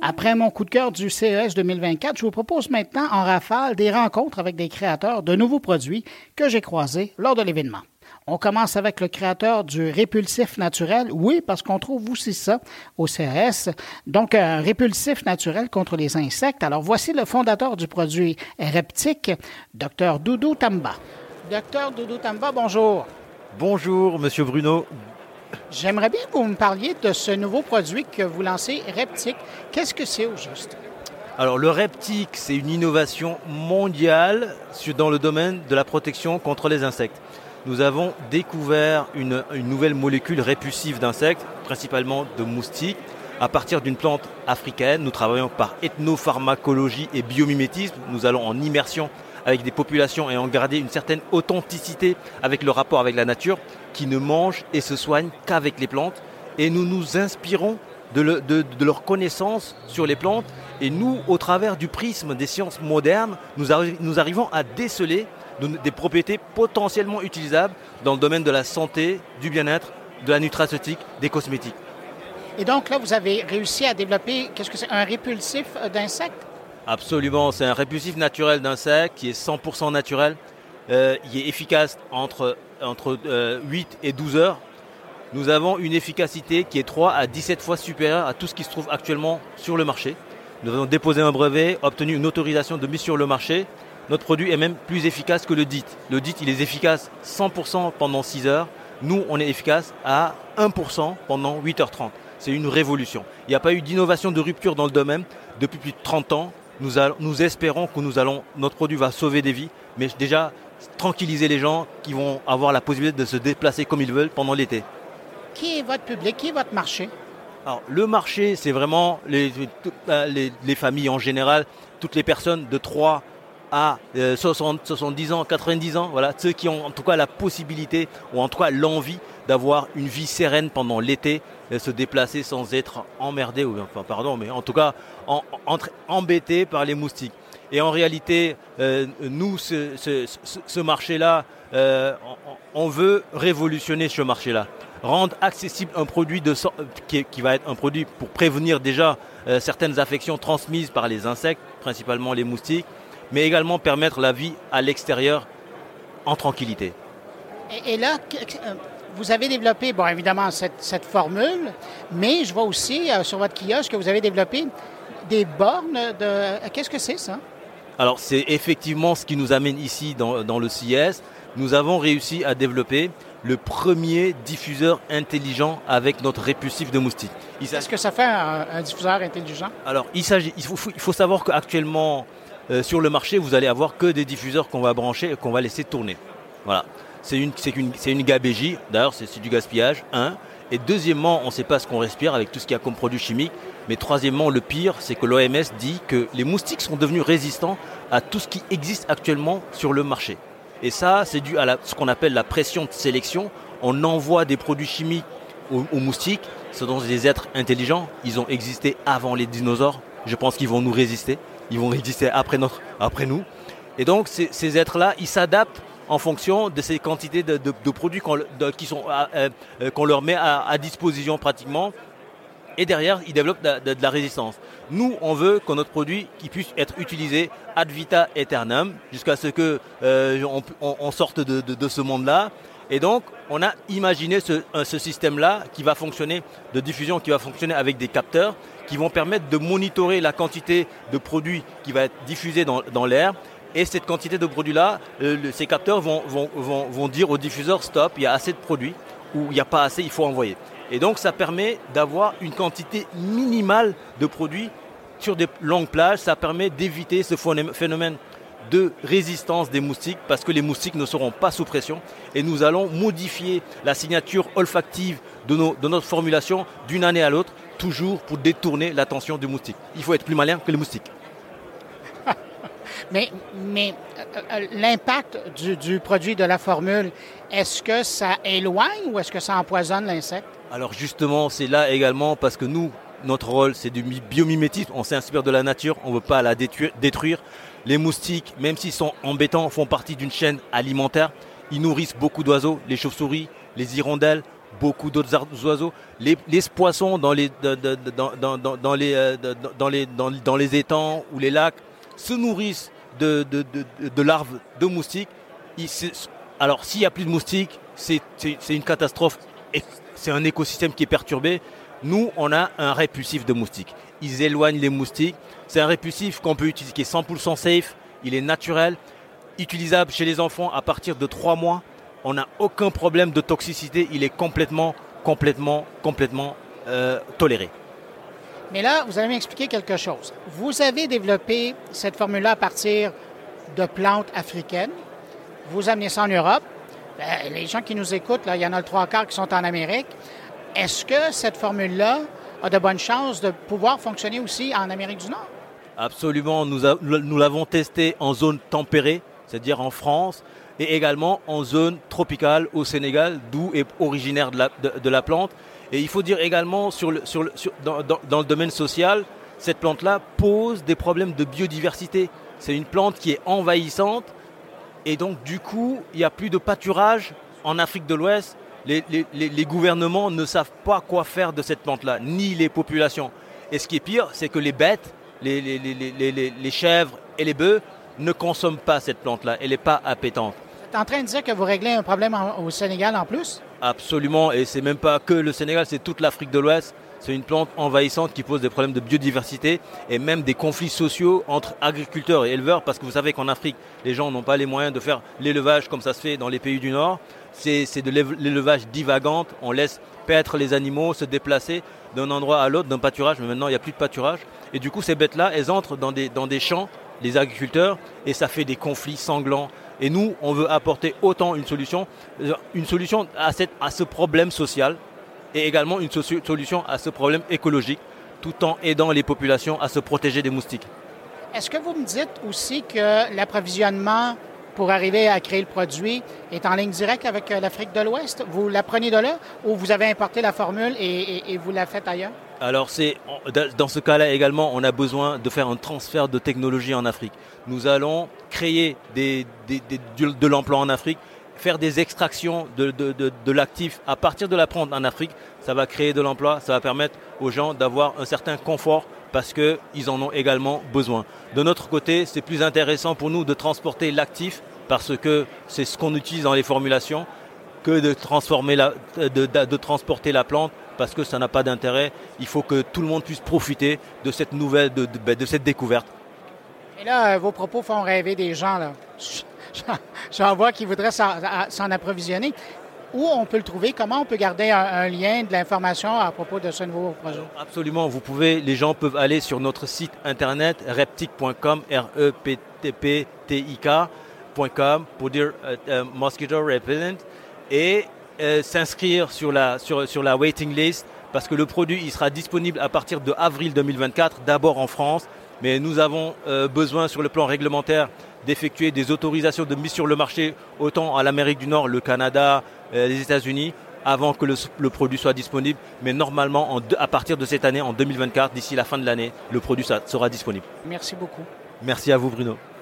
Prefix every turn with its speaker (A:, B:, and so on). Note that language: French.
A: Après mon coup de cœur du CES 2024, je vous propose maintenant en rafale des rencontres avec des créateurs de nouveaux produits que j'ai croisés lors de l'événement. On commence avec le créateur du répulsif naturel. Oui, parce qu'on trouve aussi ça au CES. Donc, un répulsif naturel contre les insectes. Alors, voici le fondateur du produit Reptique, Dr Doudou Tamba. Docteur Doudou Tamba, bonjour.
B: Bonjour, Monsieur Bruno.
A: J'aimerais bien que vous me parliez de ce nouveau produit que vous lancez, Reptique. Qu'est-ce que c'est au juste?
B: Alors le Reptique, c'est une innovation mondiale dans le domaine de la protection contre les insectes. Nous avons découvert une, nouvelle molécule répulsive d'insectes, principalement de moustiques, à partir d'une plante africaine. Nous travaillons par ethnopharmacologie et biomimétisme. Nous allons en immersion avec des populations ayant gardé une certaine authenticité avec le rapport avec la nature, qui ne mangent et se soignent qu'avec les plantes. Et nous nous inspirons de, leur connaissance sur les plantes. Et nous, au travers du prisme des sciences modernes, nous, arrivons à déceler des propriétés potentiellement utilisables dans le domaine de la santé, du bien-être, de la nutraceutique, des cosmétiques.
A: Et donc là, vous avez réussi à développer, un répulsif euh, d'insectes?
B: Absolument, c'est un répulsif naturel d'insectes qui est 100% naturel, euh, il est efficace entre, entre 8 euh, et 12 heures. Nous avons une efficacité qui est 3 à 17 fois supérieure à tout ce qui se trouve actuellement sur le marché. Nous avons déposé un brevet, obtenu une autorisation de mise sur le marché. Notre produit est même plus efficace que le DIT. Le DIT, il est efficace 100% pendant 6 heures. Nous, on est efficace à 1% pendant 8h30. C'est une révolution. Il n'y a pas eu d'innovation de rupture dans le domaine depuis plus de 30 ans nous, espérons que nous allons, notre produit va sauver des vies, mais déjà tranquilliser les gens qui vont avoir la possibilité de se déplacer comme ils veulent pendant l'été.
A: Qui est votre public? Qui est votre marché?
B: Alors, le marché, c'est vraiment les, les, familles en général, toutes les personnes de 3 à 60, euh, 70 ans, 90 ans, voilà, ceux qui ont en tout cas la possibilité ou en tout cas l'envie d'avoir une vie sereine pendant l'été, de se déplacer sans être emmerdé, ou enfin pardon, mais en tout cas en, embêté par les moustiques. Et en réalité, euh, nous, ce, marché-là, euh, on, veut révolutionner ce marché-là, rendre accessible un produit de, qui, va être un produit pour prévenir déjà certaines affections transmises par les insectes, principalement les moustiques, mais également permettre la vie à l'extérieur en tranquillité.
A: Et, là, euh, vous avez développé, bon, évidemment, cette, formule, mais je vois aussi euh, sur votre kiosque que vous avez développé des bornes de... Qu'est-ce que c'est ça?
B: Alors, c'est effectivement ce qui nous amène ici dans, dans le CIS. Nous avons réussi à développer le premier diffuseur intelligent avec notre répulsif de moustiques.
A: Est-ce que ça fait un, diffuseur intelligent?
B: Alors, il, il, faut, il faut savoir qu'actuellement, euh, sur le marché, vous allez avoir que des diffuseurs qu'on va brancher et qu'on va laisser tourner. Voilà. C'est une, gabégie, d'ailleurs c'est du gaspillage, un. Et deuxièmement, on ne sait pas ce qu'on respire avec tout ce qu'il y a comme produit chimique. Mais troisièmement, le pire, c'est que l'OMS dit que les moustiques sont devenus résistants à tout ce qui existe actuellement sur le marché. Et ça, c'est dû à ce qu'on appelle la pression de sélection. On envoie des produits chimiques aux, aux moustiques. Ce sont des êtres intelligents. Ils ont existé avant les dinosaures. Je pense qu'ils vont nous résister ils vont exister après, notre, après nous. Et donc ces, êtres-là, ils s'adaptent en fonction de ces quantités de, produits qu'on euh, euh, leur met à, disposition pratiquement. Et derrière, ils développent de, la résistance. Nous, on veut que notre produit qui puisse être utilisé ad vita aeternam jusqu'à ce que euh, on, sorte de, ce monde-là. Et donc, on a imaginé ce, ce système-là qui va fonctionner, de diffusion qui va fonctionner avec des capteurs qui vont permettre de monitorer la quantité de produits qui va être diffusé dans, l'air. Et cette quantité de produits-là, euh, ces capteurs vont, dire au diffuseur stop, il y a assez de produits ou il n'y a pas assez, il faut envoyer. Et donc ça permet d'avoir une quantité minimale de produits sur des longues plages. Ça permet d'éviter ce phénomène de résistance des moustiques parce que les moustiques ne seront pas sous pression et nous allons modifier la signature olfactive de, nos, de notre formulation d'une année à l'autre toujours pour détourner l'attention du moustique. Il faut être plus malin que les moustiques.
A: mais mais euh, euh, l'impact du, produit de la formule, est-ce que ça éloigne ou est-ce que ça empoisonne l'insecte?
B: Alors justement, c'est là également parce que nous, notre rôle, c'est du biomimétisme. On s'inspire de la nature, on ne veut pas la détruire. Les moustiques, même s'ils sont embêtants, font partie d'une chaîne alimentaire. Ils nourrissent beaucoup d'oiseaux, les chauves-souris, les hirondelles. beaucoup d'autres oiseaux. Les, poissons dans les, étangs ou les lacs se nourrissent de, de larves de moustiques. alors s'il n'y a plus de moustiques, c'est une catastrophe. C'est un écosystème qui est perturbé. Nous, on a un répulsif de moustiques. Ils éloignent les moustiques. C'est un répulsif qu'on peut utiliser, qui est 100% safe. Il est naturel, utilisable chez les enfants à partir de 3 mois on n'a aucun problème de toxicité, il est complètement, complètement, complètement euh, toléré.
A: Mais là, vous allez m'expliquer quelque chose. Vous avez développé cette formule-là à partir de plantes africaines. Vous amenez ça en Europe. Ben, les gens qui nous écoutent, il y en a le trois quarts qui sont en Amérique. Est-ce que cette formule-là a de bonnes chances de pouvoir fonctionner aussi en Amérique du Nord?
B: Absolument. Nous, l'avons testé en zone tempérée, c'est-à-dire en France, et également en zone tropicale au Sénégal, d'où est originaire de la, plante. Et il faut dire également, sur le, sur dans, dans, le domaine social, cette plante-là pose des problèmes de biodiversité. C'est une plante qui est envahissante et donc du coup, il n'y a plus de pâturage en Afrique de l'Ouest. Les, les, les, gouvernements ne savent pas quoi faire de cette plante-là, ni les populations. Et ce qui est pire, c'est que les bêtes, les, chèvres et les bœufs ne consomment pas cette plante-là. Elle n'est pas appétente
A: en train de dire que vous réglez un problème au Sénégal en plus?
B: Absolument, et c'est même pas que le Sénégal, c'est toute l'Afrique de l'Ouest. C'est une plante envahissante qui pose des problèmes de biodiversité et même des conflits sociaux entre agriculteurs et éleveurs parce que vous savez qu'en Afrique, les gens n'ont pas les moyens de faire l'élevage comme ça se fait dans les pays du Nord. C'est de l'élevage divagant, on laisse paître les animaux, se déplacer d'un endroit à l'autre, d'un pâturage, mais maintenant il n'y a plus de pâturage. Et du coup, ces bêtes-là, elles entrent dans des, dans des champs, les agriculteurs, et ça fait des conflits sanglants et nous, on veut apporter autant une solution, une solution à, cette, à ce problème social et également une solution à ce problème écologique, tout en aidant les populations à se protéger des moustiques.
A: Est-ce que vous me dites aussi que l'approvisionnement pour arriver à créer le produit est en ligne directe avec euh, l'Afrique de l'Ouest? Vous la prenez de là ou vous avez importé la formule et, vous la faites ailleurs?
B: Alors c'est dans ce cas-là également, on a besoin de faire un transfert de technologie en Afrique. Nous allons créer de l'emploi en Afrique, faire des extractions de, de, l'actif à partir de la plante en Afrique. Ça va créer de l'emploi, ça va permettre aux gens d'avoir un certain confort parce qu'ils en ont également besoin. De notre côté, c'est plus intéressant pour nous de transporter l'actif parce que c'est ce qu'on utilise dans les formulations que de, transporter la plante parce que ça n'a pas d'intérêt. Il faut que tout le monde puisse profiter de cette nouvelle, ben, découverte.
A: Et là, euh, vos propos font rêver des gens. J'en vois qui voudraient s'en approvisionner. Où on peut le trouver? Comment on peut garder un, lien de l'information à propos de ce nouveau projet?
B: Absolument. Vous pouvez, les gens peuvent aller sur notre site internet reptic.com, R-E-P-T-P-T-I-K.com pour dire euh, euh, mosquito repellent et euh, s'inscrire sur la, sur, sur la waiting list parce que le produit il sera disponible à partir de avril 2024, d'abord en France, mais nous avons euh, besoin sur le plan réglementaire d'effectuer des autorisations de mise sur le marché autant à l'Amérique du Nord, le Canada, euh, les États-Unis avant que le, le, produit soit disponible. Mais normalement, en à partir de cette année, en 2024, d'ici la fin de l'année, le produit sera disponible.
A: Merci beaucoup.
B: Merci à vous, Bruno.